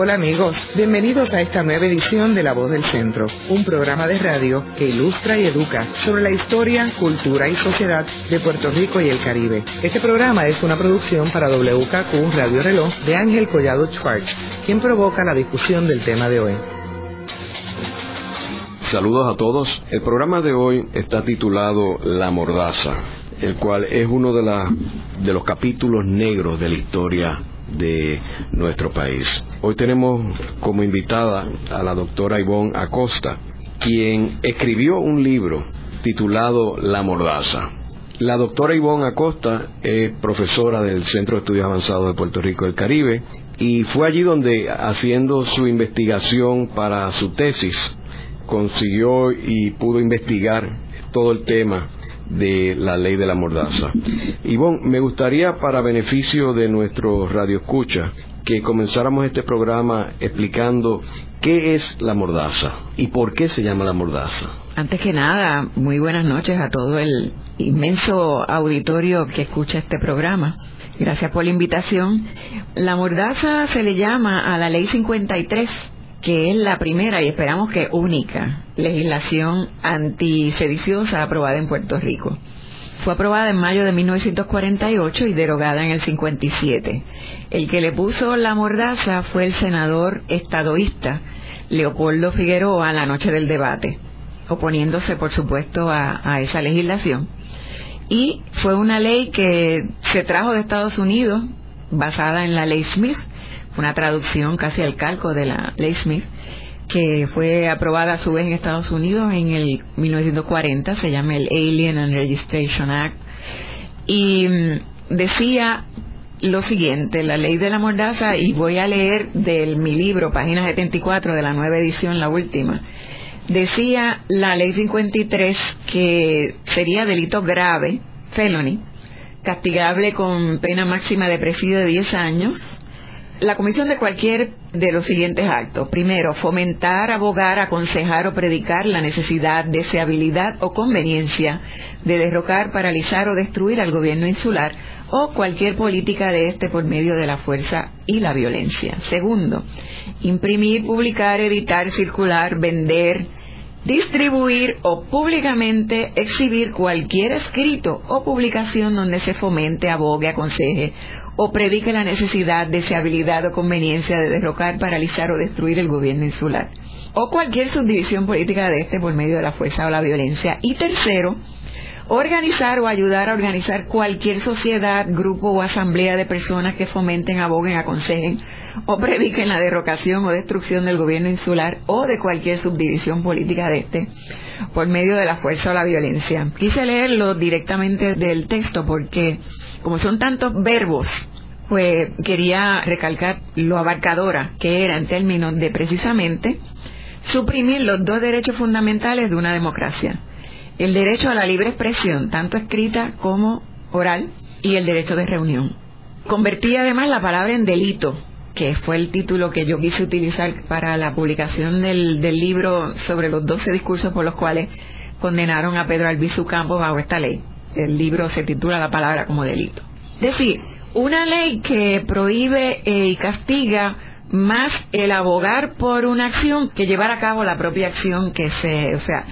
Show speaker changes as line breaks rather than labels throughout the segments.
Hola amigos, bienvenidos a esta nueva edición de La Voz del Centro, un programa de radio que ilustra y educa sobre la historia, cultura y sociedad de Puerto Rico y el Caribe. Este programa es una producción para WKQ Radio Reloj de Ángel Collado Schwartz, quien provoca la discusión del tema de hoy.
Saludos a todos. El programa de hoy está titulado La Mordaza, el cual es uno de, de los capítulos negros de la historia de nuestro país. Hoy tenemos como invitada a la doctora Ivonne Acosta, quien escribió un libro titulado La Mordaza. La doctora Ivonne Acosta es profesora del Centro de Estudios Avanzados de Puerto Rico del Caribe y fue allí donde, haciendo su investigación para su tesis, consiguió y pudo investigar todo el tema de la ley de la mordaza. Ivonne, me gustaría para beneficio de nuestro radio escucha que comenzáramos este programa explicando qué es la mordaza y por qué se llama la mordaza.
Antes que nada, muy buenas noches a todo el inmenso auditorio que escucha este programa. Gracias por la invitación. La mordaza se le llama a la ley 53 que es la primera y esperamos que única legislación antisediciosa aprobada en Puerto Rico. Fue aprobada en mayo de 1948 y derogada en el 57. El que le puso la mordaza fue el senador estadoísta Leopoldo Figueroa la noche del debate, oponiéndose por supuesto a, a esa legislación. Y fue una ley que se trajo de Estados Unidos basada en la ley Smith, una traducción casi al calco de la ley Smith, que fue aprobada a su vez en Estados Unidos en el 1940, se llama el Alien and Registration Act, y mm, decía lo siguiente, la ley de la mordaza, y voy a leer de mi libro, página 74 de la nueva edición, la última, decía la ley 53 que sería delito grave, felony, castigable con pena máxima de presidio de 10 años, la comisión de cualquier de los siguientes actos. Primero, fomentar, abogar, aconsejar o predicar la necesidad, deseabilidad o conveniencia de derrocar, paralizar o destruir al gobierno insular o cualquier política de este por medio de la fuerza y la violencia. Segundo, imprimir, publicar, editar, circular, vender, distribuir o públicamente exhibir cualquier escrito o publicación donde se fomente, abogue, aconseje o predique la necesidad, deseabilidad o conveniencia de derrocar, paralizar o destruir el gobierno insular o cualquier subdivisión política de este por medio de la fuerza o la violencia. Y tercero, organizar o ayudar a organizar cualquier sociedad, grupo o asamblea de personas que fomenten, aboguen, aconsejen o prediquen la derrocación o destrucción del gobierno insular o de cualquier subdivisión política de este por medio de la fuerza o la violencia. Quise leerlo directamente del texto porque como son tantos verbos, pues quería recalcar lo abarcadora que era en términos de precisamente suprimir los dos derechos fundamentales de una democracia el derecho a la libre expresión, tanto escrita como oral, y el derecho de reunión. Convertí además la palabra en delito, que fue el título que yo quise utilizar para la publicación del, libro sobre los 12 discursos por los cuales condenaron a Pedro Albizu Campos bajo esta ley. El libro se titula La palabra como delito. Es decir, una ley que prohíbe eh, y castiga más el abogar por una acción que llevar a cabo la propia acción que se, o sea,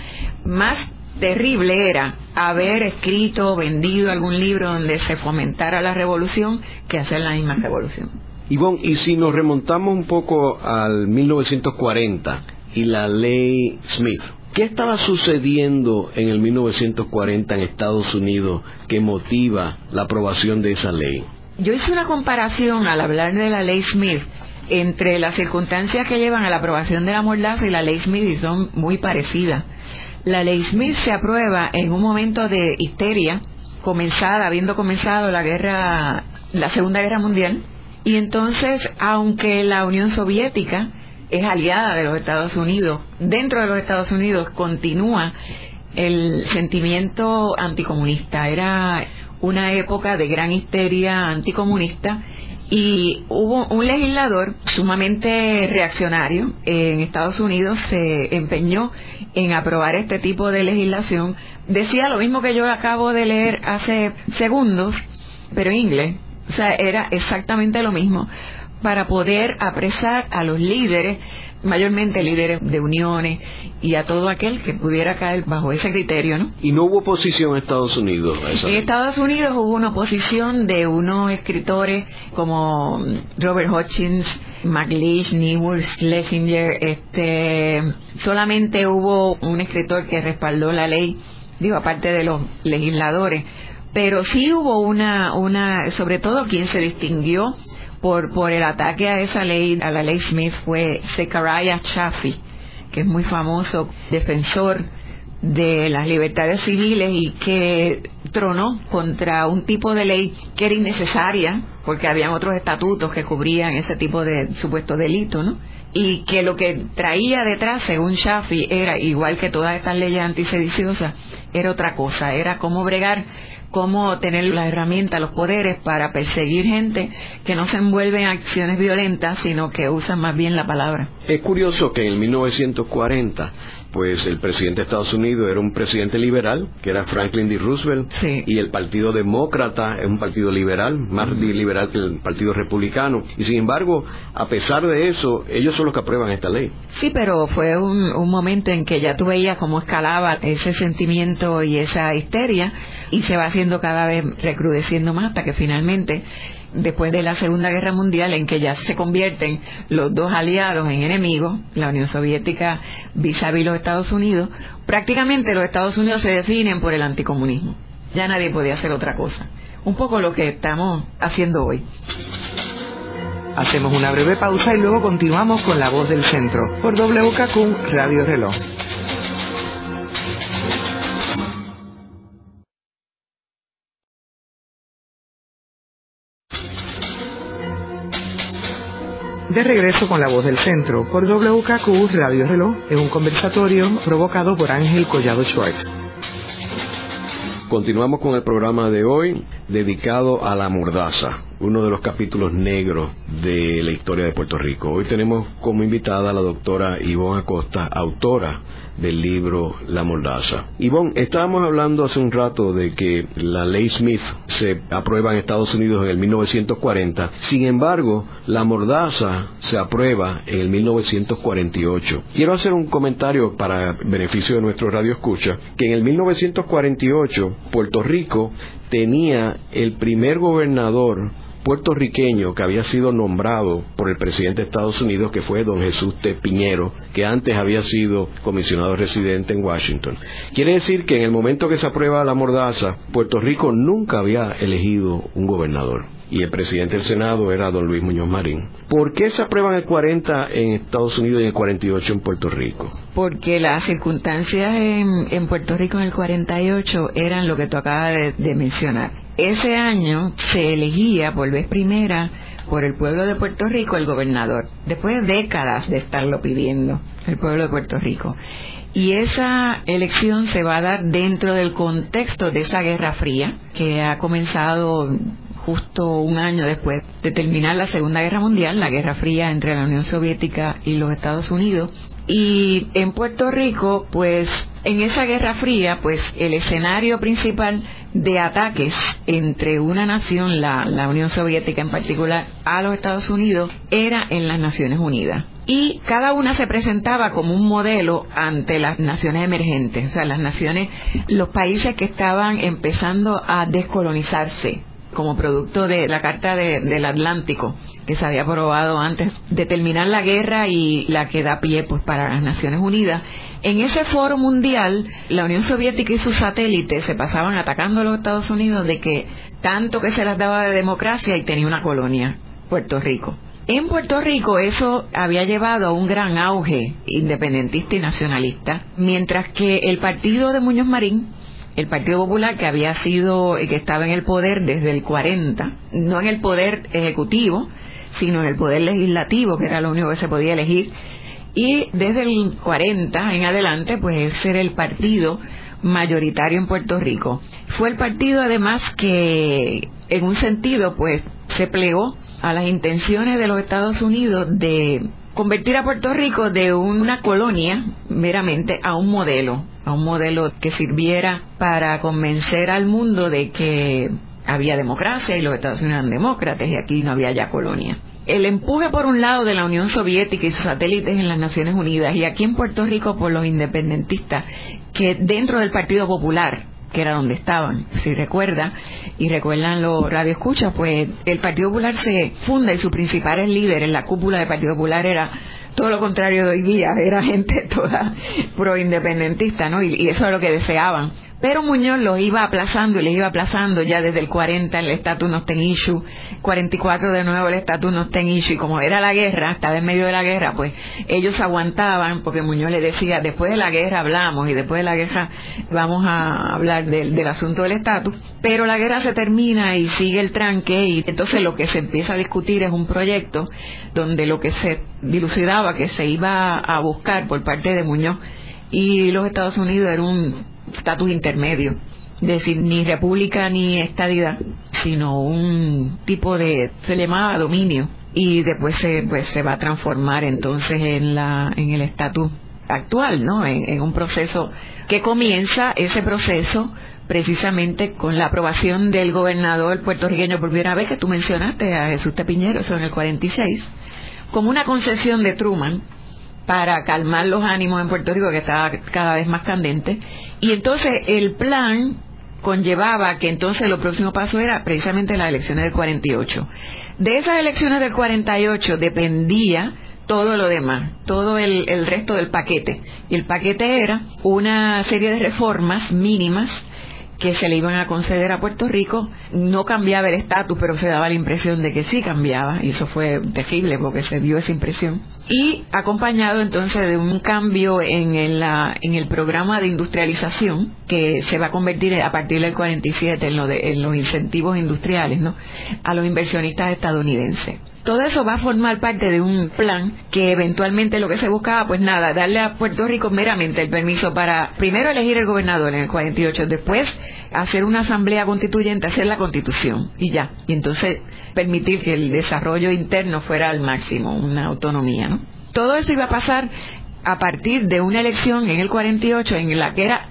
más terrible era haber escrito o vendido algún libro donde se fomentara la revolución que hacer la misma revolución.
Ivonne, y si nos remontamos un poco al 1940 y la ley Smith, ¿qué estaba sucediendo en el 1940 en Estados Unidos que motiva la aprobación de esa ley?
Yo hice una comparación al hablar de la ley Smith entre las circunstancias que llevan a la aprobación de la mordaza y la ley Smith y son muy parecidas la ley Smith se aprueba en un momento de histeria, comenzada, habiendo comenzado la guerra, la Segunda Guerra Mundial, y entonces, aunque la Unión Soviética es aliada de los Estados Unidos, dentro de los Estados Unidos continúa el sentimiento anticomunista. Era una época de gran histeria anticomunista y hubo un legislador sumamente reaccionario en Estados Unidos se empeñó en aprobar este tipo de legislación. Decía lo mismo que yo acabo de leer hace segundos, pero en inglés. O sea, era exactamente lo mismo para poder apresar a los líderes, mayormente líderes de uniones y a todo aquel que pudiera caer bajo ese criterio, ¿no?
Y no hubo oposición en Estados Unidos. A esa
En
ley?
Estados Unidos hubo una oposición de unos escritores como Robert Hutchins, McLeish, Newell, Schlesinger, este, solamente hubo un escritor que respaldó la ley, digo, aparte de los legisladores, pero sí hubo una, una, sobre todo quien se distinguió por, por el ataque a esa ley, a la ley Smith, fue Zechariah Chaffee, que es muy famoso defensor de las libertades civiles y que tronó contra un tipo de ley que era innecesaria porque habían otros estatutos que cubrían ese tipo de supuesto delito, ¿no? Y que lo que traía detrás, según Shafi, era igual que todas estas leyes antisediciosas, era otra cosa, era cómo bregar, cómo tener la herramienta, los poderes para perseguir gente que no se envuelve en acciones violentas, sino que usan más bien la palabra.
Es curioso que en 1940, pues el presidente de Estados Unidos era un presidente liberal, que era Franklin D. Roosevelt,
Sí.
y el Partido Demócrata es un partido liberal, más liberal que el Partido Republicano. Y sin embargo, a pesar de eso, ellos son los que aprueban esta ley.
Sí, pero fue un, un momento en que ya tú veías cómo escalaba ese sentimiento y esa histeria y se va haciendo cada vez recrudeciendo más hasta que finalmente, después de la Segunda Guerra Mundial, en que ya se convierten los dos aliados en enemigos, la Unión Soviética vis a vis los Estados Unidos, prácticamente los Estados Unidos se definen por el anticomunismo. Ya nadie podía hacer otra cosa. Un poco lo que estamos haciendo hoy.
Hacemos una breve pausa y luego continuamos con La Voz del Centro por WKQ Radio Reloj. De regreso con La Voz del Centro por WKQ Radio Reloj en un conversatorio provocado por Ángel Collado Schwartz.
Continuamos con el programa de hoy dedicado a la mordaza, uno de los capítulos negros de la historia de Puerto Rico. Hoy tenemos como invitada a la doctora Ivonne Acosta, autora del libro La Mordaza. Ivonne, estábamos hablando hace un rato de que la ley Smith se aprueba en Estados Unidos en el 1940, sin embargo, la Mordaza se aprueba en el 1948. Quiero hacer un comentario para beneficio de nuestro radio escucha, que en el 1948 Puerto Rico tenía el primer gobernador puertorriqueño que había sido nombrado por el presidente de Estados Unidos, que fue don Jesús T. Piñero, que antes había sido comisionado residente en Washington. Quiere decir que en el momento que se aprueba la mordaza, Puerto Rico nunca había elegido un gobernador. Y el presidente del Senado era don Luis Muñoz Marín. ¿Por qué se aprueba en el 40 en Estados Unidos y el 48 en Puerto Rico?
Porque las circunstancias en, Puerto Rico en el 48 eran lo que tú acabas de mencionar. Ese año se elegía por vez primera por el pueblo de Puerto Rico el gobernador, después de décadas de estarlo pidiendo el pueblo de Puerto Rico. Y esa elección se va a dar dentro del contexto de esa Guerra Fría que ha comenzado justo un año después de terminar la Segunda Guerra Mundial, la Guerra Fría entre la Unión Soviética y los Estados Unidos. Y en Puerto Rico, pues en esa Guerra Fría, pues el escenario principal de ataques entre una nación, la, la Unión Soviética en particular, a los Estados Unidos, era en las Naciones Unidas. Y cada una se presentaba como un modelo ante las naciones emergentes, o sea, las naciones, los países que estaban empezando a descolonizarse como producto de la Carta de- del Atlántico, que se había aprobado antes de terminar la guerra y la que da pie pues para las Naciones Unidas. En ese foro mundial, la Unión Soviética y sus satélites se pasaban atacando a los Estados Unidos de que tanto que se las daba de democracia y tenía una colonia, Puerto Rico. En Puerto Rico eso había llevado a un gran auge independentista y nacionalista, mientras que el partido de Muñoz Marín el Partido Popular que había sido, que estaba en el poder desde el 40, no en el poder ejecutivo, sino en el poder legislativo, que era lo único que se podía elegir, y desde el 40 en adelante, pues ese era el partido mayoritario en Puerto Rico. Fue el partido además que, en un sentido, pues se plegó a las intenciones de los Estados Unidos de convertir a Puerto Rico de una colonia meramente a un modelo, a un modelo que sirviera para convencer al mundo de que había democracia y los Estados Unidos eran demócratas y aquí no había ya colonia. El empuje por un lado de la Unión Soviética y sus satélites en las Naciones Unidas y aquí en Puerto Rico por los independentistas que dentro del Partido Popular que era donde estaban, si recuerda, y recuerdan los radioescuchas, pues el Partido Popular se funda y su principal líder en la cúpula del Partido Popular era todo lo contrario de hoy día, era gente toda pro-independentista, ¿no? Y, eso es lo que deseaban. Pero Muñoz lo iba aplazando y le iba aplazando. Ya desde el 40 el estatus no ten issue, 44 de nuevo el estatus no ten issue. Y como era la guerra, estaba en medio de la guerra, pues ellos aguantaban porque Muñoz le decía, después de la guerra hablamos y después de la guerra vamos a hablar del, del asunto del estatus, pero la guerra se termina y sigue el tranque y entonces lo que se empieza a discutir es un proyecto donde lo que se dilucidaba que se iba a buscar por parte de Muñoz y los Estados Unidos era un estatus intermedio, es decir, ni república ni estadidad, sino un tipo de, se llamaba dominio y después se, pues, se va a transformar entonces en, la, en el estatus actual, ¿no? En, un proceso que comienza ese proceso precisamente con la aprobación del gobernador puertorriqueño por primera vez que tú mencionaste a Jesús Tepiñero, eso en el 46, como una concesión de Truman para calmar los ánimos en Puerto Rico que estaba cada vez más candente y entonces el plan conllevaba que entonces lo próximo paso era precisamente las elecciones del 48. De esas elecciones del 48 dependía todo lo demás, todo el, el resto del paquete. Y el paquete era una serie de reformas mínimas que se le iban a conceder a Puerto Rico. No cambiaba el estatus, pero se daba la impresión de que sí cambiaba, y eso fue terrible porque se dio esa impresión. Y acompañado entonces de un cambio en, el, en el programa de industrialización que se va a convertir a partir del 47 en, lo de, en los incentivos industriales ¿no? a los inversionistas estadounidenses. Todo eso va a formar parte de un plan que eventualmente lo que se buscaba, pues nada, darle a Puerto Rico meramente el permiso para primero elegir el gobernador en el 48, después hacer una asamblea constituyente, hacer la constitución y ya. Y entonces permitir que el desarrollo interno fuera al máximo, una autonomía, ¿no? Todo eso iba a pasar a partir de una elección en el 48 en la que era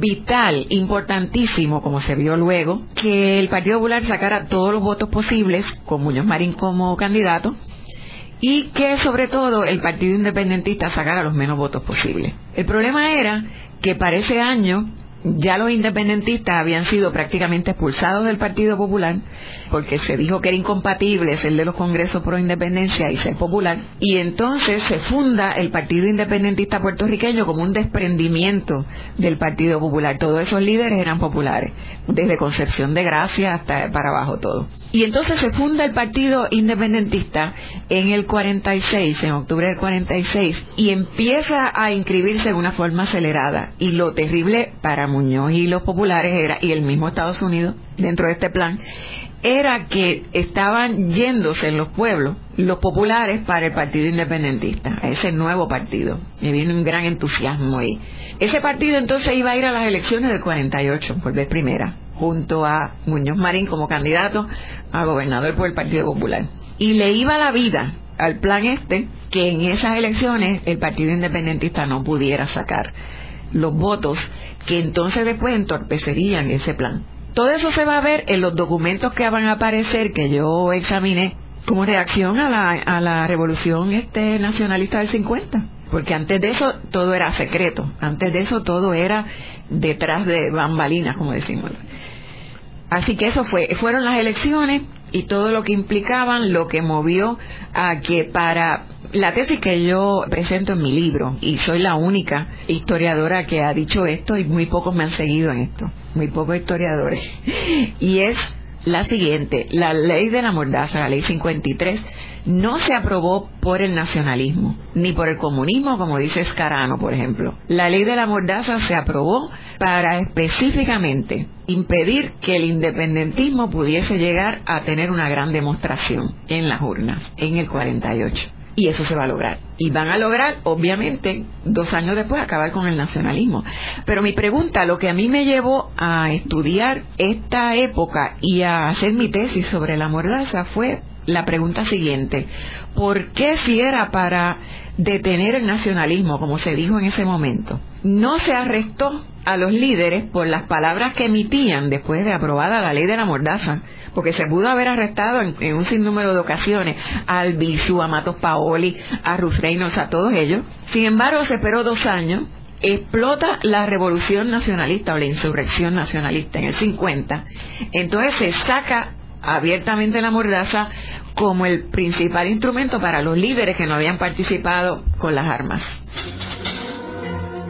vital, importantísimo, como se vio luego, que el Partido Popular sacara todos los votos posibles, con Muñoz Marín como candidato, y que sobre todo el Partido Independentista sacara los menos votos posibles. El problema era que para ese año ya los independentistas habían sido prácticamente expulsados del Partido Popular porque se dijo que era incompatible ser de los congresos pro independencia y ser popular y entonces se funda el Partido Independentista puertorriqueño como un desprendimiento del Partido Popular. Todos esos líderes eran populares, desde Concepción de Gracia hasta para abajo todo. Y entonces se funda el Partido Independentista en el 46, en octubre del 46 y empieza a inscribirse de una forma acelerada y lo terrible para Muñoz y los populares era, y el mismo Estados Unidos dentro de este plan, era que estaban yéndose en los pueblos los populares para el Partido Independentista, ese nuevo partido. Y viene un gran entusiasmo ahí. Ese partido entonces iba a ir a las elecciones del 48, por vez primera, junto a Muñoz Marín como candidato a gobernador por el Partido Popular. Y le iba la vida al plan este que en esas elecciones el Partido Independentista no pudiera sacar los votos que entonces después entorpecerían ese plan. Todo eso se va a ver en los documentos que van a aparecer que yo examiné como reacción a la, a la revolución este nacionalista del 50. Porque antes de eso todo era secreto, antes de eso todo era detrás de bambalinas, como decimos. Así que eso fue, fueron las elecciones y todo lo que implicaban, lo que movió a que para la tesis que yo presento en mi libro, y soy la única historiadora que ha dicho esto, y muy pocos me han seguido en esto, muy pocos historiadores, y es la siguiente, la ley de la mordaza, la ley 53, no se aprobó por el nacionalismo, ni por el comunismo, como dice Escarano, por ejemplo. La ley de la mordaza se aprobó para específicamente impedir que el independentismo pudiese llegar a tener una gran demostración en las urnas en el 48. Y eso se va a lograr. Y van a lograr, obviamente, dos años después, acabar con el nacionalismo. Pero mi pregunta, lo que a mí me llevó a estudiar esta época y a hacer mi tesis sobre la mordaza fue la pregunta siguiente. ¿Por qué si era para detener el nacionalismo, como se dijo en ese momento, no se arrestó a los líderes por las palabras que emitían después de aprobada la ley de la mordaza, porque se pudo haber arrestado en, un sinnúmero de ocasiones a Albizu, a Matos Paoli, a Ruth Reynolds, a todos ellos. Sin embargo, se esperó dos años explota la revolución nacionalista o la insurrección nacionalista en el 50, entonces se saca abiertamente la mordaza como el principal instrumento para los líderes que no habían participado con las armas.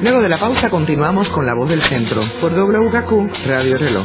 Luego de la pausa continuamos con La Voz del Centro por WKQ Radio Reloj.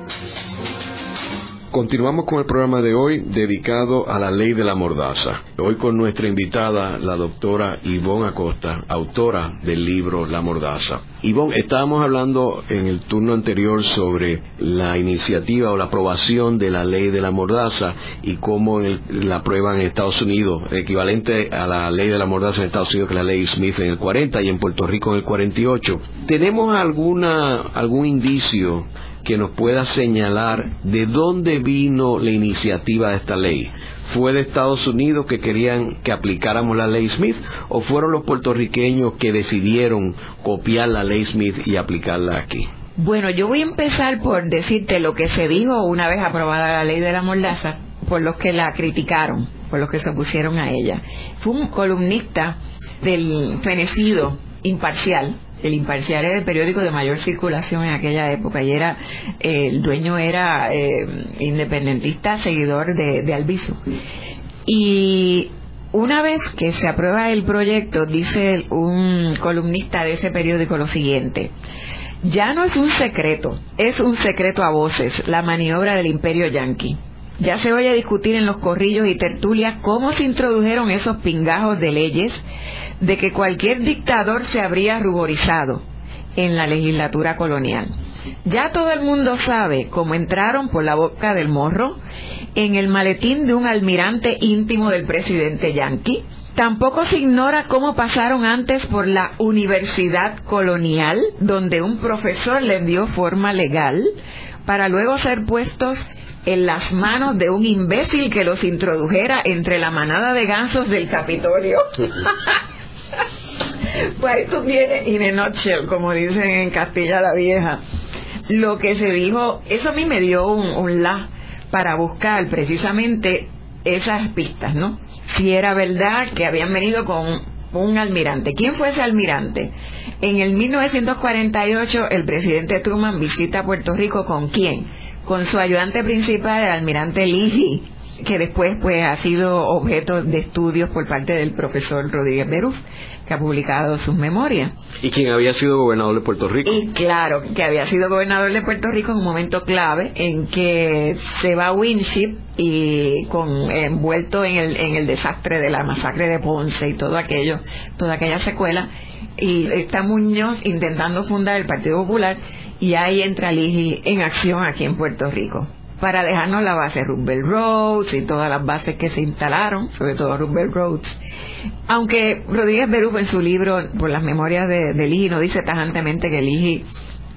Continuamos con el programa de hoy dedicado a la ley de la mordaza. Hoy con nuestra invitada, la doctora Ivonne Acosta, autora del libro La mordaza. Ivonne, estábamos hablando en el turno anterior sobre la iniciativa o la aprobación de la ley de la mordaza y cómo la aprueban en Estados Unidos, equivalente a la ley de la mordaza en Estados Unidos que la ley Smith en el 40 y en Puerto Rico en el 48. ¿Tenemos alguna, algún indicio que nos pueda señalar de dónde vino la iniciativa de esta ley. ¿Fue de Estados Unidos que querían que aplicáramos la ley Smith o fueron los puertorriqueños que decidieron copiar la ley Smith y aplicarla aquí?
Bueno, yo voy a empezar por decirte lo que se dijo una vez aprobada la ley de la mordaza por los que la criticaron, por los que se opusieron a ella. Fue un columnista del fenecido imparcial, el Imparcial era el periódico de mayor circulación en aquella época y era el dueño era eh, independentista seguidor de, de Albizu y una vez que se aprueba el proyecto dice un columnista de ese periódico lo siguiente ya no es un secreto, es un secreto a voces, la maniobra del imperio yanqui. Ya se oye discutir en los corrillos y tertulias cómo se introdujeron esos pingajos de leyes de que cualquier dictador se habría ruborizado en la legislatura colonial. Ya todo el mundo sabe cómo entraron por la boca del morro en el maletín de un almirante íntimo del presidente Yankee. Tampoco se ignora cómo pasaron antes por la universidad colonial, donde un profesor les dio forma legal, para luego ser puestos en las manos de un imbécil que los introdujera entre la manada de gansos del Capitolio. pues esto viene in a nutshell, como dicen en Castilla la Vieja. Lo que se dijo, eso a mí me dio un, un la para buscar precisamente esas pistas, ¿no? Si era verdad que habían venido con un almirante. ¿Quién fue ese almirante? En el 1948 el presidente Truman visita Puerto Rico con quién? Con su ayudante principal, el almirante Ligi que después pues ha sido objeto de estudios por parte del profesor Rodríguez Beruf, que ha publicado sus memorias.
Y quien había sido gobernador de Puerto Rico.
Y claro, que había sido gobernador de Puerto Rico en un momento clave en que se va a Winship y con envuelto en el, en el desastre de la masacre de Ponce y todo aquello, toda aquella secuela, y está Muñoz intentando fundar el Partido Popular y ahí entra Ligi en acción aquí en Puerto Rico para dejarnos la base Roosevelt Roads y todas las bases que se instalaron, sobre todo Roosevelt Roads. Aunque Rodríguez Beruf en su libro, por las memorias de, de Ligi, no dice tajantemente que Ligi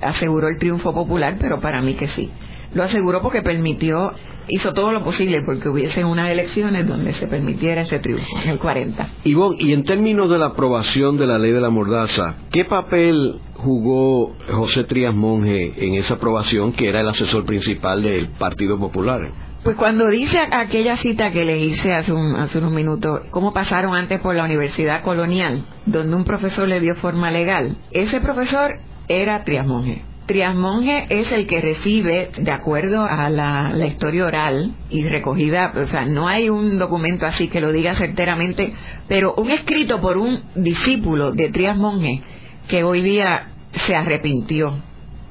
aseguró el triunfo popular, pero para mí que sí. Lo aseguró porque permitió, hizo todo lo posible porque hubiese unas elecciones donde se permitiera ese triunfo en el 40.
Ivonne, y en términos de la aprobación de la ley de la mordaza, ¿qué papel jugó José Trías Monge en esa aprobación que era el asesor principal del Partido Popular?
Pues cuando dice aquella cita que le hice hace, hace unos minutos, cómo pasaron antes por la Universidad Colonial, donde un profesor le dio forma legal, ese profesor era Trías Monge. Trias Monge es el que recibe, de acuerdo a la, historia oral y recogida, o sea, no hay un documento así que lo diga certeramente, pero un escrito por un discípulo de Trias Monge que hoy día se arrepintió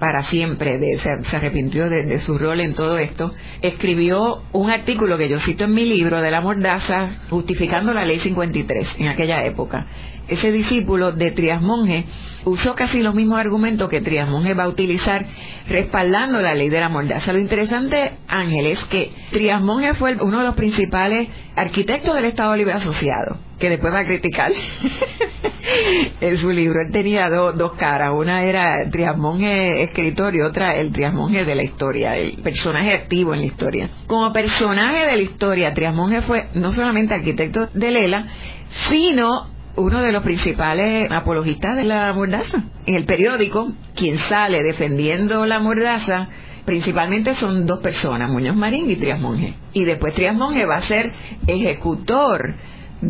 para siempre, de, se, arrepintió de, su rol en todo esto, escribió un artículo que yo cito en mi libro de la mordaza, justificando la ley 53 en aquella época. Ese discípulo de Trias Monge usó casi los mismos argumentos que Trias Monge va a utilizar respaldando la ley de la mordaza. Lo interesante, Ángel, es que Trias Monge fue uno de los principales arquitectos del Estado Libre Asociado que después va a criticar en su libro. Él tenía dos caras, una era Triasmonje escritor y otra el Triasmonje de la historia, el personaje activo en la historia. Como personaje de la historia, Triasmonje fue no solamente arquitecto de Lela, sino uno de los principales apologistas de la mordaza. En el periódico, quien sale defendiendo la mordaza principalmente son dos personas, Muñoz Marín y Trias Monge. Y después Trias Monge va a ser ejecutor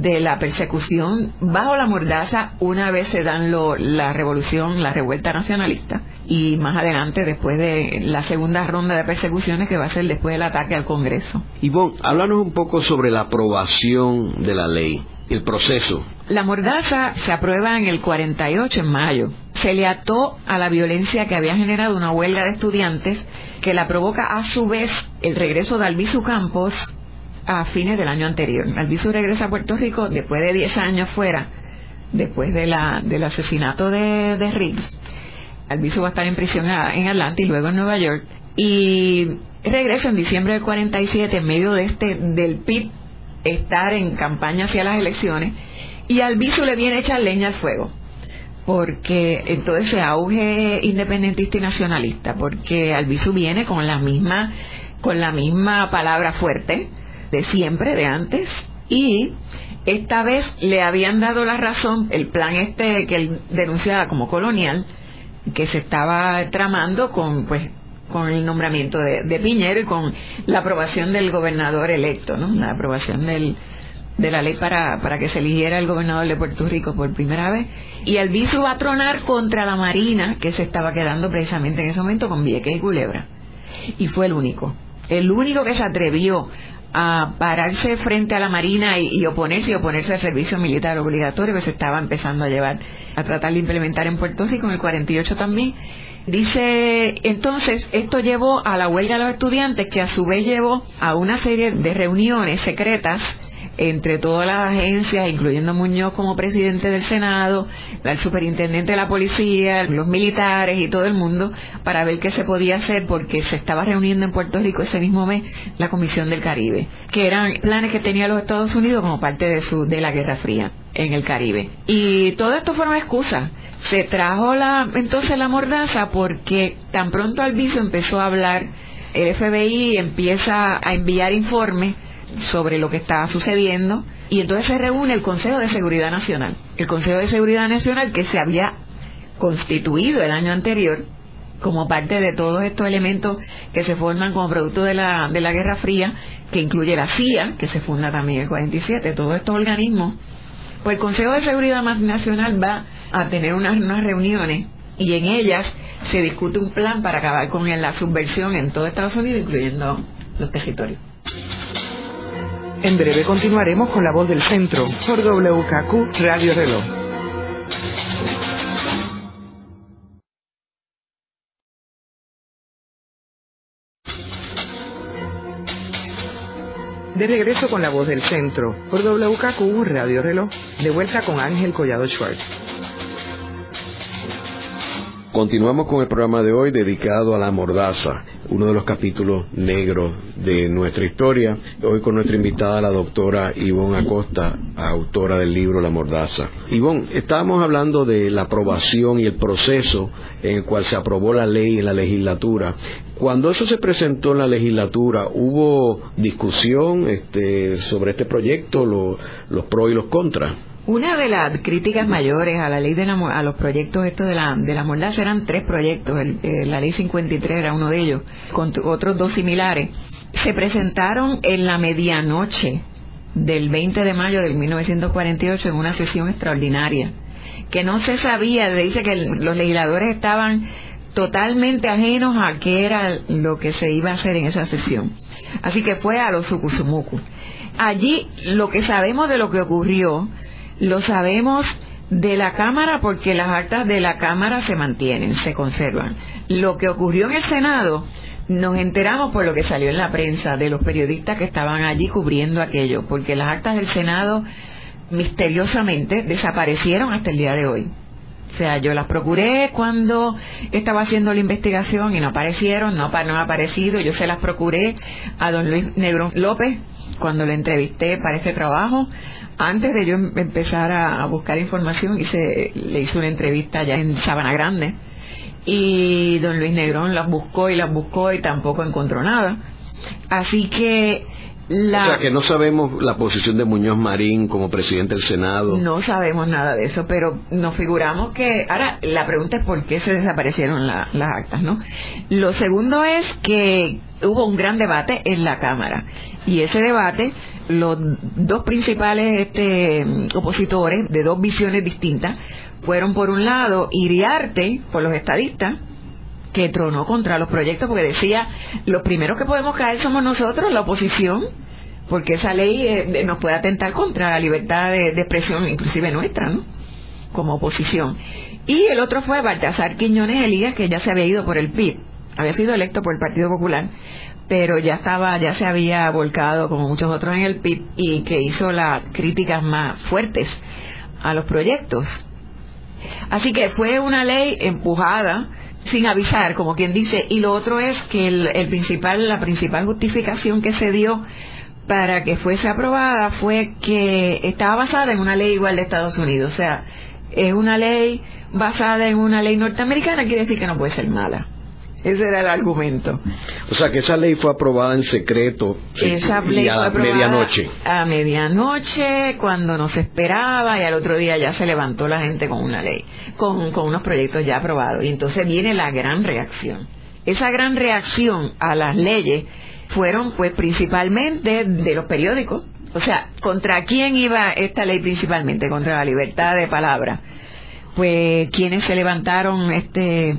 de la persecución bajo la mordaza una vez se dan lo, la revolución, la revuelta nacionalista y más adelante después de la segunda ronda de persecuciones que va a ser después del ataque al Congreso.
Ivonne, háblanos un poco sobre la aprobación de la ley, el proceso.
La mordaza se aprueba en el 48 en mayo. Se le ató a la violencia que había generado una huelga de estudiantes que la provoca a su vez el regreso de Albizu Campos a fines del año anterior. Albizu regresa a Puerto Rico después de 10 años fuera, después de la, del asesinato de, de Riggs. Albizu va a estar en prisión en Atlanta y luego en Nueva York. Y regresa en diciembre del 47 en medio de este del PIB estar en campaña hacia las elecciones y Albizu le viene a echar leña al fuego porque en todo ese auge independentista y nacionalista porque Albizu viene con la misma con la misma palabra fuerte de siempre, de antes, y esta vez le habían dado la razón, el plan este que él denunciaba como colonial, que se estaba tramando con, pues, con el nombramiento de, Piñero y con la aprobación del gobernador electo, ¿no? La aprobación del, de la ley para, para que se eligiera el gobernador de Puerto Rico por primera vez. Y Albizu va a tronar contra la Marina, que se estaba quedando precisamente en ese momento con Vieques y Culebra. Y fue el único. El único que se atrevió a pararse frente a la Marina y, oponerse y oponerse al servicio militar obligatorio que se estaba empezando a llevar, a tratar de implementar en Puerto Rico en el 48 también. Dice, entonces, esto llevó a la huelga de los estudiantes, que a su vez llevó a una serie de reuniones secretas entre todas las agencias, incluyendo Muñoz como presidente del Senado, el superintendente de la policía, los militares y todo el mundo, para ver qué se podía hacer, porque se estaba reuniendo en Puerto Rico ese mismo mes la Comisión del Caribe, que eran planes que tenía los Estados Unidos como parte de, su, de la Guerra Fría en el Caribe. Y todo esto fueron excusas. Se trajo la, entonces la mordaza porque tan pronto Alviso empezó a hablar, el FBI empieza a enviar informes sobre lo que estaba sucediendo y entonces se reúne el Consejo de Seguridad Nacional. El Consejo de Seguridad Nacional que se había constituido el año anterior como parte de todos estos elementos que se forman como producto de la, de la Guerra Fría, que incluye la CIA, que se funda también en el 47, todos estos organismos, pues el Consejo de Seguridad Nacional va a tener unas, unas reuniones y en ellas se discute un plan para acabar con la subversión en todo Estados Unidos, incluyendo los territorios.
En breve continuaremos con la voz del centro por WKQ Radio Reloj. De regreso con la voz del centro por WKQ Radio Reloj, de vuelta con Ángel Collado Schwartz.
Continuamos con el programa de hoy dedicado a la mordaza, uno de los capítulos negros de nuestra historia. Hoy con nuestra invitada, la doctora Ivonne Acosta, autora del libro La mordaza. Ivonne, estábamos hablando de la aprobación y el proceso en el cual se aprobó la ley en la legislatura. Cuando eso se presentó en la legislatura, ¿hubo discusión este, sobre este proyecto, los pros y los contras?
Una de las críticas mayores a la ley de a los proyectos estos de la de la mordaza eran tres proyectos, eh, la ley 53 era uno de ellos, con otros dos similares. Se presentaron en la medianoche del 20 de mayo del 1948 en una sesión extraordinaria, que no se sabía, dice que los legisladores estaban totalmente ajenos a qué era lo que se iba a hacer en esa sesión. Así que fue a los Sucusumucu. Allí lo que sabemos de lo que ocurrió lo sabemos de la Cámara porque las actas de la Cámara se mantienen, se conservan. Lo que ocurrió en el Senado nos enteramos por lo que salió en la prensa de los periodistas que estaban allí cubriendo aquello, porque las actas del Senado misteriosamente desaparecieron hasta el día de hoy. O sea, yo las procuré cuando estaba haciendo la investigación y no aparecieron, no, no han aparecido. Yo se las procuré a don Luis Negrón López cuando lo entrevisté para ese trabajo. Antes de yo em-, empezar a, buscar información, hice, le hice una entrevista allá en Sabana Grande y don Luis Negrón las buscó y las buscó y tampoco encontró nada. Así que la...
O sea, que no sabemos la posición de Muñoz Marín como presidente del Senado.
No sabemos nada de eso, pero nos figuramos que... Ahora, la pregunta es por qué se desaparecieron las actas, ¿no? Lo segundo es que hubo un gran debate en la Cámara. Y ese debate, los dos principales este, opositores de dos visiones distintas fueron, por un lado, Iriarte, por los estadistas, que tronó contra los proyectos porque decía, los primeros que podemos caer somos nosotros, la oposición, porque esa ley eh, nos puede atentar contra la libertad de, expresión, inclusive nuestra, ¿no? Como oposición. Y el otro fue Baltasar Quiñones Elías, que ya se había ido por el PIB, había sido electo por el Partido Popular, pero ya estaba, ya se había volcado como muchos otros en el PIB y que hizo las críticas más fuertes a los proyectos. Así que fue una ley empujada sin avisar, como quien dice, y lo otro es que el, principal, la principal justificación que se dio para que fuese aprobada fue que estaba basada en una ley igual de Estados Unidos, o sea, es una ley basada en una ley norteamericana, quiere decir que no puede ser mala. Ese era el argumento.
O sea, que esa ley fue aprobada en secreto
esa ley a medianoche. A medianoche, cuando no se esperaba, y al otro día ya se levantó la gente con una ley, con, con unos proyectos ya aprobados. Y entonces viene la gran reacción. Esa gran reacción a las leyes fueron, pues, principalmente de los periódicos. O sea, ¿contra quién iba esta ley principalmente? Contra la libertad de palabra. Pues, quienes se levantaron, este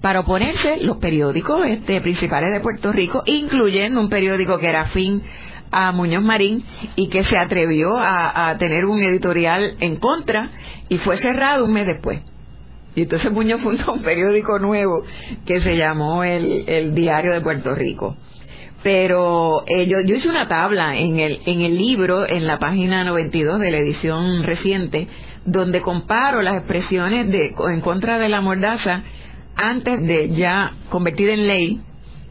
para oponerse los periódicos este, principales de Puerto Rico, incluyendo un periódico que era afín a Muñoz Marín y que se atrevió a, tener un editorial en contra y fue cerrado un mes después. Y entonces Muñoz fundó un periódico nuevo que se llamó el, Diario de Puerto Rico. Pero eh, yo, yo, hice una tabla en el, en el libro, en la página 92 de la edición reciente, donde comparo las expresiones de, en contra de la mordaza antes de ya convertir en ley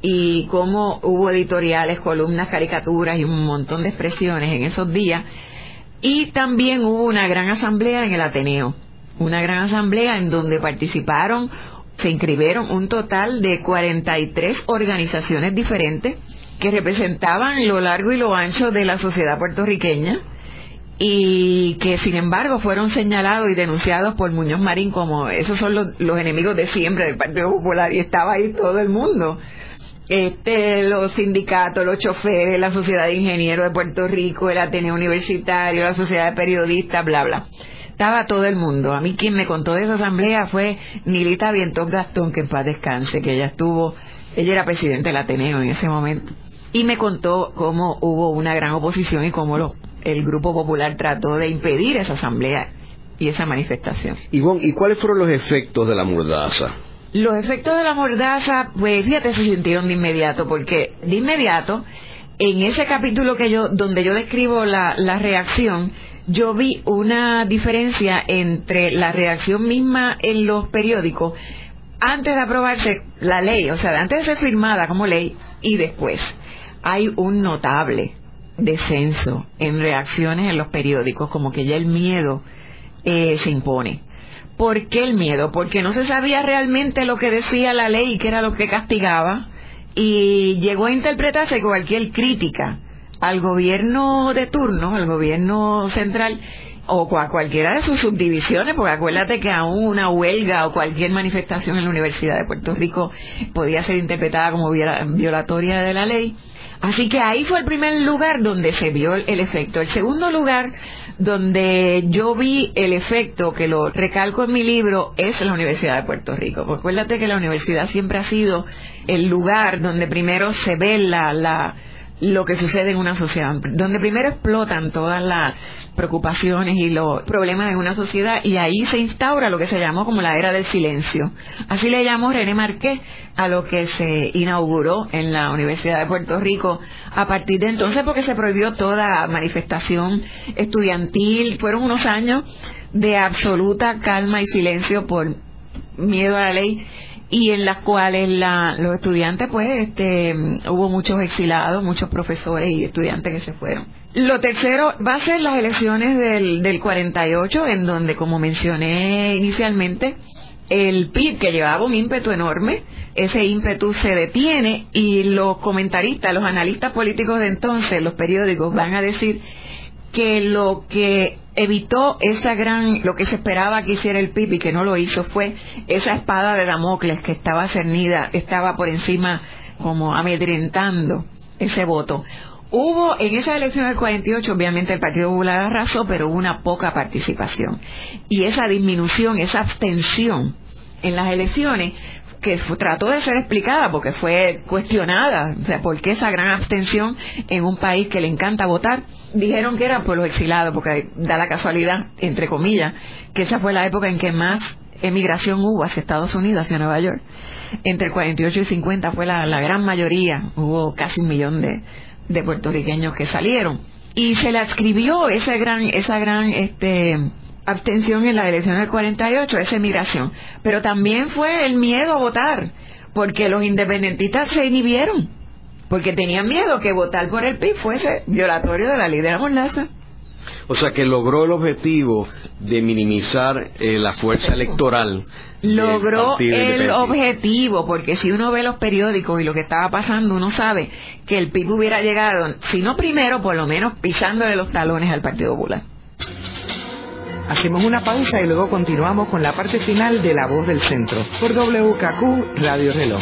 y cómo hubo editoriales, columnas, caricaturas y un montón de expresiones en esos días. Y también hubo una gran asamblea en el Ateneo, una gran asamblea en donde participaron, se inscribieron un total de 43 organizaciones diferentes que representaban lo largo y lo ancho de la sociedad puertorriqueña y que sin embargo fueron señalados y denunciados por Muñoz Marín como esos son los, enemigos de siempre del Partido Popular y estaba ahí todo el mundo este los sindicatos, los choferes, la Sociedad de Ingenieros de Puerto Rico, el Ateneo Universitario, la Sociedad de Periodistas, bla bla. Estaba todo el mundo. A mí quien me contó de esa asamblea fue Nilita Vientón Gastón, que en paz descanse, que ella estuvo, ella era presidente del Ateneo en ese momento. Y me contó cómo hubo una gran oposición y cómo los el Grupo Popular trató de impedir esa asamblea y esa manifestación.
Ivonne, ¿y cuáles fueron los efectos de la mordaza?
Los efectos de la mordaza, pues fíjate, se sintieron de inmediato, porque de inmediato, en ese capítulo que yo, donde yo describo la, la reacción, yo vi una diferencia entre la reacción misma en los periódicos antes de aprobarse la ley, o sea, antes de ser firmada como ley y después. Hay un notable descenso en reacciones en los periódicos, como que ya el miedo eh, se impone. ¿Por qué el miedo? Porque no se sabía realmente lo que decía la ley y qué era lo que castigaba, y llegó a interpretarse cualquier crítica al gobierno de turno, al gobierno central, o a cualquiera de sus subdivisiones, porque acuérdate que aún una huelga o cualquier manifestación en la Universidad de Puerto Rico podía ser interpretada como violatoria de la ley, Así que ahí fue el primer lugar donde se vio el efecto. El segundo lugar donde yo vi el efecto, que lo recalco en mi libro, es la Universidad de Puerto Rico. acuérdate que la universidad siempre ha sido el lugar donde primero se ve la, lo que sucede en una sociedad, donde primero explotan todas las preocupaciones y los problemas en una sociedad y ahí se instaura lo que se llamó como la era del silencio. Así le llamó René Marqués a lo que se inauguró en la Universidad de Puerto Rico a partir de entonces porque se prohibió toda manifestación estudiantil. Fueron unos años de absoluta calma y silencio por miedo a la ley y en las cuales los estudiantes, pues, este, hubo muchos exilados, muchos profesores y estudiantes que se fueron. Lo tercero va a ser las elecciones del, del 48, en donde, como mencioné inicialmente, el PIB que llevaba un ímpetu enorme, ese ímpetu se detiene y los comentaristas, los analistas políticos de entonces, los periódicos, van a decir que lo que evitó esa gran, lo que se esperaba que hiciera el PIB y que no lo hizo fue esa espada de Damocles que estaba cernida, estaba por encima como amedrentando ese voto. Hubo en esa elección del 48, obviamente el Partido Popular arrasó, pero hubo una poca participación. Y esa disminución, esa abstención en las elecciones que trató de ser explicada porque fue cuestionada, o sea, ¿por qué esa gran abstención en un país que le encanta votar? Dijeron que era por los exilados, porque da la casualidad, entre comillas, que esa fue la época en que más emigración hubo hacia Estados Unidos, hacia Nueva York. Entre el 48 y 50 fue la, gran mayoría, hubo casi un millón de, de puertorriqueños que salieron. Y se le adscribió esa gran, esa gran, este, abstención en la elección del 48, esa emigración. Pero también fue el miedo a votar, porque los independentistas se inhibieron, porque tenían miedo que votar por el PIB fuese violatorio de la ley de la mordaza.
O sea que logró el objetivo de minimizar eh, la fuerza electoral.
Logró el objetivo, porque si uno ve los periódicos y lo que estaba pasando, uno sabe que el PIB hubiera llegado, si no primero, por lo menos pisándole los talones al Partido Popular.
Hacemos una pausa y luego continuamos con la parte final de La Voz del Centro por WKQ Radio Reloj.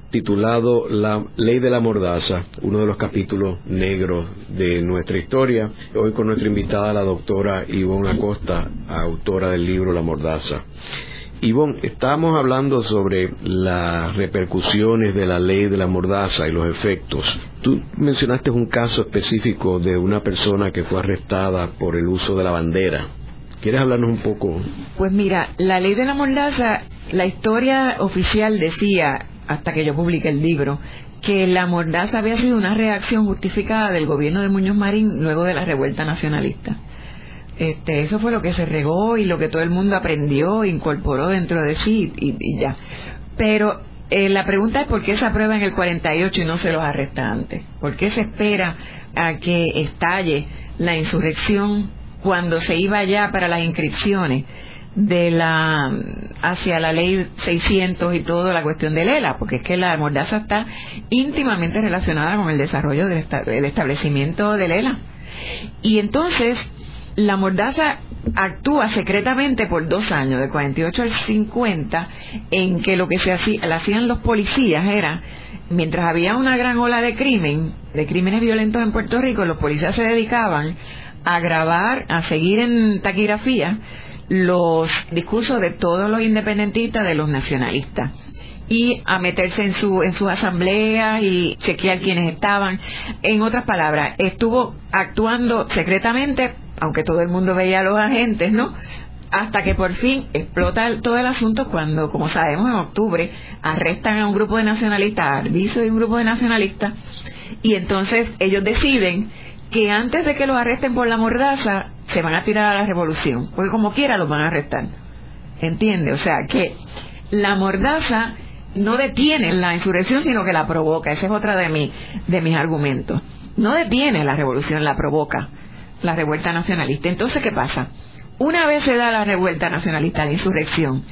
titulado La Ley de la Mordaza, uno de los capítulos negros de nuestra historia. Hoy con nuestra invitada, la doctora Ivonne Acosta, autora del libro La Mordaza. Ivonne, estábamos hablando sobre las repercusiones de la ley de la mordaza y los efectos. Tú mencionaste un caso específico de una persona que fue arrestada por el uso de la bandera. ¿Quieres hablarnos un poco?
Pues mira, la ley de la mordaza, la historia oficial decía hasta que yo publiqué el libro, que la mordaza había sido una reacción justificada del gobierno de Muñoz Marín luego de la revuelta nacionalista. Este, eso fue lo que se regó y lo que todo el mundo aprendió, incorporó dentro de sí y, ya. Pero eh, la pregunta es por qué se aprueba en el 48 y no se los arresta antes. ¿Por qué se espera a que estalle la insurrección cuando se iba ya para las inscripciones? De la hacia la ley 600 y toda la cuestión del ELA, porque es que la mordaza está íntimamente relacionada con el desarrollo del establecimiento del ELA. Y entonces la mordaza actúa secretamente por dos años, de 48 al 50, en que lo que se hacía, hacían los policías era, mientras había una gran ola de crimen, de crímenes violentos en Puerto Rico, los policías se dedicaban a grabar, a seguir en taquigrafía, los discursos de todos los independentistas, de los nacionalistas y a meterse en su en sus asambleas y chequear quiénes estaban. En otras palabras, estuvo actuando secretamente, aunque todo el mundo veía a los agentes, ¿no? Hasta que por fin explota todo el asunto cuando, como sabemos, en octubre arrestan a un grupo de nacionalistas, a y un grupo de nacionalistas, y entonces ellos deciden que antes de que los arresten por la mordaza, se van a tirar a la revolución, porque como quiera los van a arrestar. ¿Entiende? O sea, que la mordaza no detiene la insurrección, sino que la provoca. Esa es otra de, mi, de mis argumentos. No detiene la revolución, la provoca, la revuelta nacionalista. Entonces, ¿qué pasa? Una vez se da la revuelta nacionalista, la insurrección,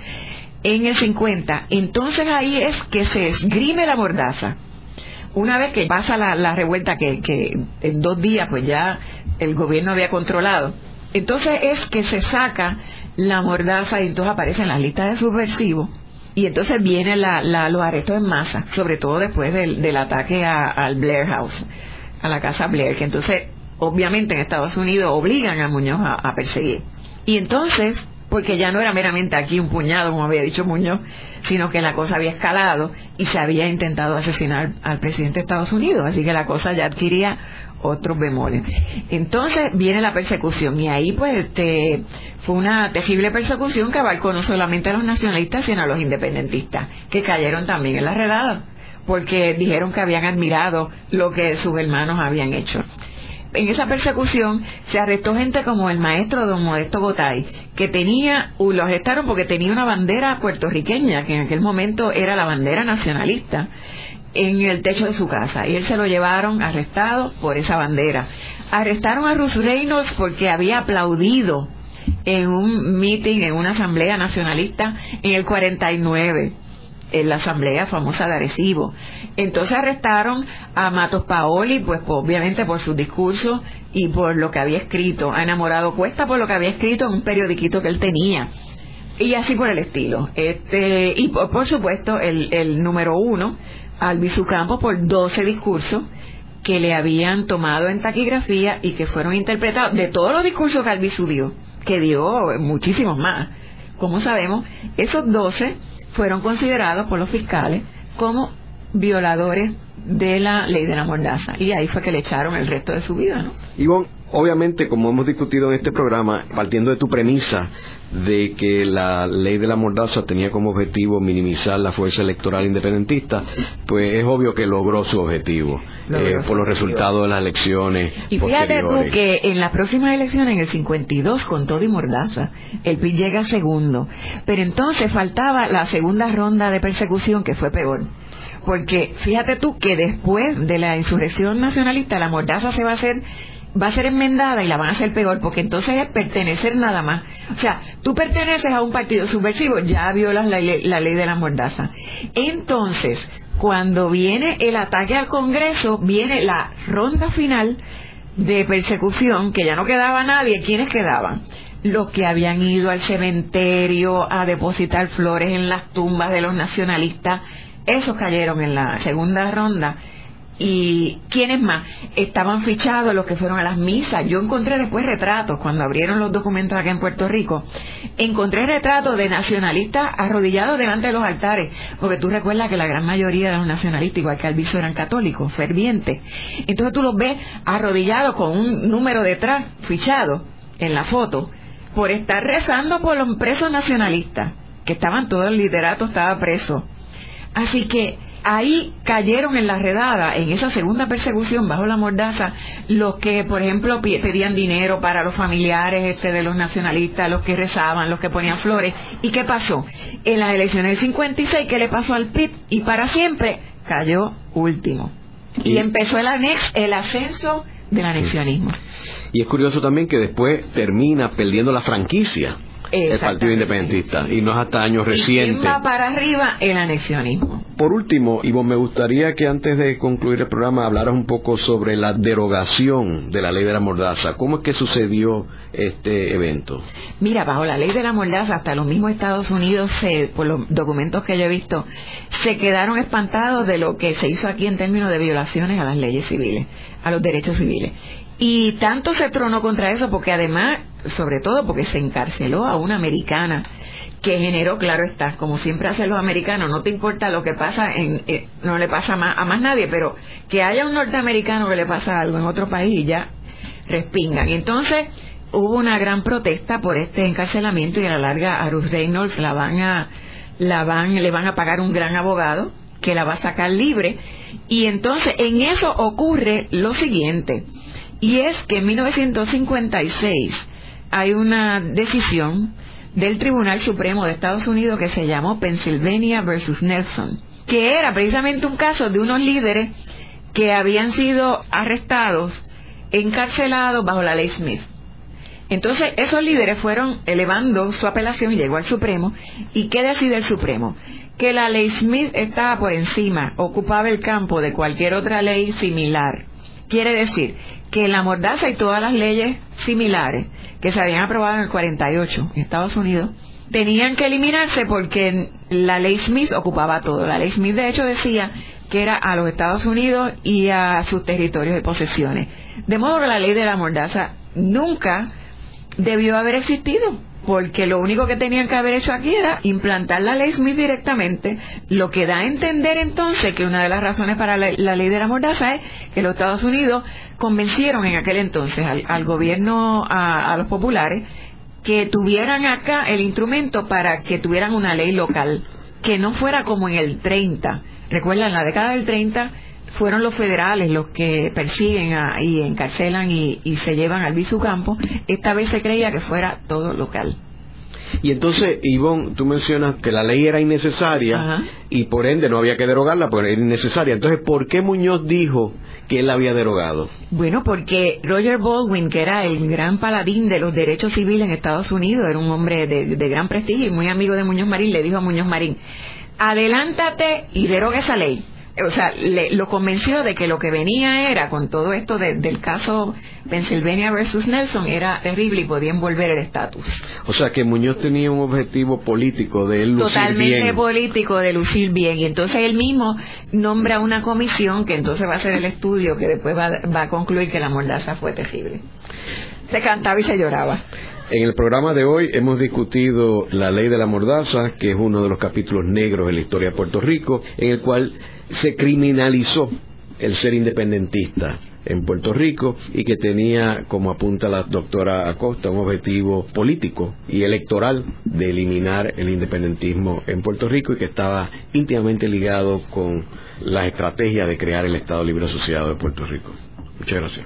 en el 50, entonces ahí es que se esgrime la mordaza. Una vez que pasa la, revuelta, que, que en dos días pues ya el gobierno había controlado, entonces es que se saca la mordaza y entonces aparecen las listas de subversivos y entonces vienen los arrestos en masa, sobre todo después del, ataque al Blair House, a la casa Blair, que entonces obviamente en Estados Unidos obligan a Muñoz a perseguir. Y entonces porque ya no era meramente aquí un puñado, como había dicho Muñoz, sino que la cosa había escalado y se había intentado asesinar al presidente de Estados Unidos, así que la cosa ya adquiría otros bemoles. Entonces viene la persecución y ahí pues este, fue una terrible persecución que abarcó no solamente a los nacionalistas, sino a los independentistas, que cayeron también en la redada, porque dijeron que habían admirado lo que sus hermanos habían hecho en esa persecución se arrestó gente como el maestro don Modesto Gotay, que tenía, lo arrestaron porque tenía una bandera puertorriqueña, que en aquel momento era la bandera nacionalista, en el techo de su casa. Y él se lo llevaron arrestado por esa bandera. Arrestaron a Ruth Reynolds porque había aplaudido en un meeting, en una asamblea nacionalista en el 49 en la asamblea famosa de Arecibo. Entonces arrestaron a Matos Paoli, pues, obviamente por su discurso y por lo que había escrito, a Enamorado Cuesta por lo que había escrito en un periodiquito que él tenía. Y así por el estilo. Este, y por, supuesto el, el, número uno, Albizu Campos, por 12 discursos que le habían tomado en taquigrafía y que fueron interpretados de todos los discursos que Albizu dio, que dio muchísimos más. Como sabemos, esos 12 fueron considerados por los fiscales como violadores de la ley de la mordaza y ahí fue que le echaron el resto de su vida, ¿no?
Obviamente, como hemos discutido en este programa, partiendo de tu premisa de que la ley de la mordaza tenía como objetivo minimizar la fuerza electoral independentista, pues es obvio que logró su objetivo eh, por los resultados de las elecciones.
Y fíjate tú que en las próximas elecciones, en el 52, con todo y mordaza, el PIB llega segundo. Pero entonces faltaba la segunda ronda de persecución, que fue peor porque fíjate tú que después de la insurrección nacionalista la mordaza se va a hacer va a ser enmendada y la van a hacer peor, porque entonces es pertenecer nada más. O sea, tú perteneces a un partido subversivo, ya violas la, la ley de la mordaza. Entonces, cuando viene el ataque al Congreso, viene la ronda final de persecución, que ya no quedaba nadie. ¿Quiénes quedaban? Los que habían ido al cementerio a depositar flores en las tumbas de los nacionalistas, esos cayeron en la segunda ronda y quiénes más estaban fichados los que fueron a las misas. Yo encontré después retratos cuando abrieron los documentos acá en Puerto Rico encontré retratos de nacionalistas arrodillados delante de los altares porque tú recuerdas que la gran mayoría de los nacionalistas igual que Alviso eran católicos fervientes. Entonces tú los ves arrodillados con un número detrás fichado en la foto por estar rezando por los presos nacionalistas que estaban todos el liderato estaba preso. Así que ahí cayeron en la redada, en esa segunda persecución bajo la mordaza, los que, por ejemplo, pedían dinero para los familiares este, de los nacionalistas, los que rezaban, los que ponían flores. ¿Y qué pasó? En las elecciones del 56, ¿qué le pasó al PIB? Y para siempre cayó último. Y, empezó el, anex, el ascenso del anexionismo.
Y es curioso también que después termina perdiendo la franquicia el Partido Independentista y no es hasta años recientes.
va para arriba el anexionismo.
Por último, Ivo, me gustaría que antes de concluir el programa hablaras un poco sobre la derogación de la ley de la mordaza. ¿Cómo es que sucedió este evento?
Mira, bajo la ley de la mordaza, hasta los mismos Estados Unidos, por los documentos que yo he visto, se quedaron espantados de lo que se hizo aquí en términos de violaciones a las leyes civiles, a los derechos civiles. Y tanto se tronó contra eso porque además, sobre todo porque se encarceló a una americana que generó, claro está, como siempre hacen los americanos, no te importa lo que pasa, en, eh, no le pasa a más nadie, pero que haya un norteamericano que le pasa algo en otro país y ya respingan. Y entonces hubo una gran protesta por este encarcelamiento y a la larga a Ruth Reynolds la van a, la van, le van a pagar un gran abogado que la va a sacar libre. Y entonces en eso ocurre lo siguiente y es que en 1956 hay una decisión del Tribunal Supremo de Estados Unidos que se llamó Pennsylvania versus Nelson, que era precisamente un caso de unos líderes que habían sido arrestados, encarcelados bajo la ley Smith. Entonces, esos líderes fueron elevando su apelación, y llegó al Supremo, y ¿qué decide el Supremo? Que la ley Smith estaba por encima, ocupaba el campo de cualquier otra ley similar. Quiere decir que la mordaza y todas las leyes similares que se habían aprobado en el 48 en Estados Unidos tenían que eliminarse porque la ley Smith ocupaba todo. La ley Smith de hecho decía que era a los Estados Unidos y a sus territorios de posesiones. De modo que la ley de la mordaza nunca debió haber existido, porque lo único que tenían que haber hecho aquí era implantar la ley Smith directamente, lo que da a entender entonces que una de las razones para la, ley de la mordaza es que los Estados Unidos convencieron en aquel entonces al, gobierno, a, los populares, que tuvieran acá el instrumento para que tuvieran una ley local, que no fuera como en el 30. Recuerda, en la década del 30 fueron los federales los que persiguen y encarcelan y, se llevan al campo. Esta vez se creía que fuera todo local.
Y entonces, Ivonne, tú mencionas que la ley era innecesaria y por ende no había que derogarla, porque era innecesaria. Entonces, ¿por qué Muñoz dijo que él la había derogado?
Bueno, porque Roger Baldwin, que era el gran paladín de los derechos civiles en Estados Unidos, era un hombre de, de gran prestigio y muy amigo de Muñoz Marín, le dijo a Muñoz Marín, adelántate y deroga esa ley o sea, le, lo convenció de que lo que venía era, con todo esto del caso Pennsylvania versus Nelson, era terrible y podían volver el estatus.
O sea, que Muñoz tenía un objetivo político de él lucir
Totalmente político de lucir bien. Y entonces él mismo nombra una comisión que entonces va a hacer el estudio que después va, va a concluir que la mordaza fue terrible. Se cantaba y se lloraba.
En el programa de hoy hemos discutido la ley de la mordaza, que es uno de los capítulos negros de la historia de Puerto Rico, en el cual se criminalizó el ser independentista en Puerto Rico y que tenía, como apunta la doctora Acosta, un objetivo político y electoral de eliminar el independentismo en Puerto Rico y que estaba íntimamente ligado con la estrategia de crear el Estado Libre Asociado de Puerto Rico. Muchas gracias.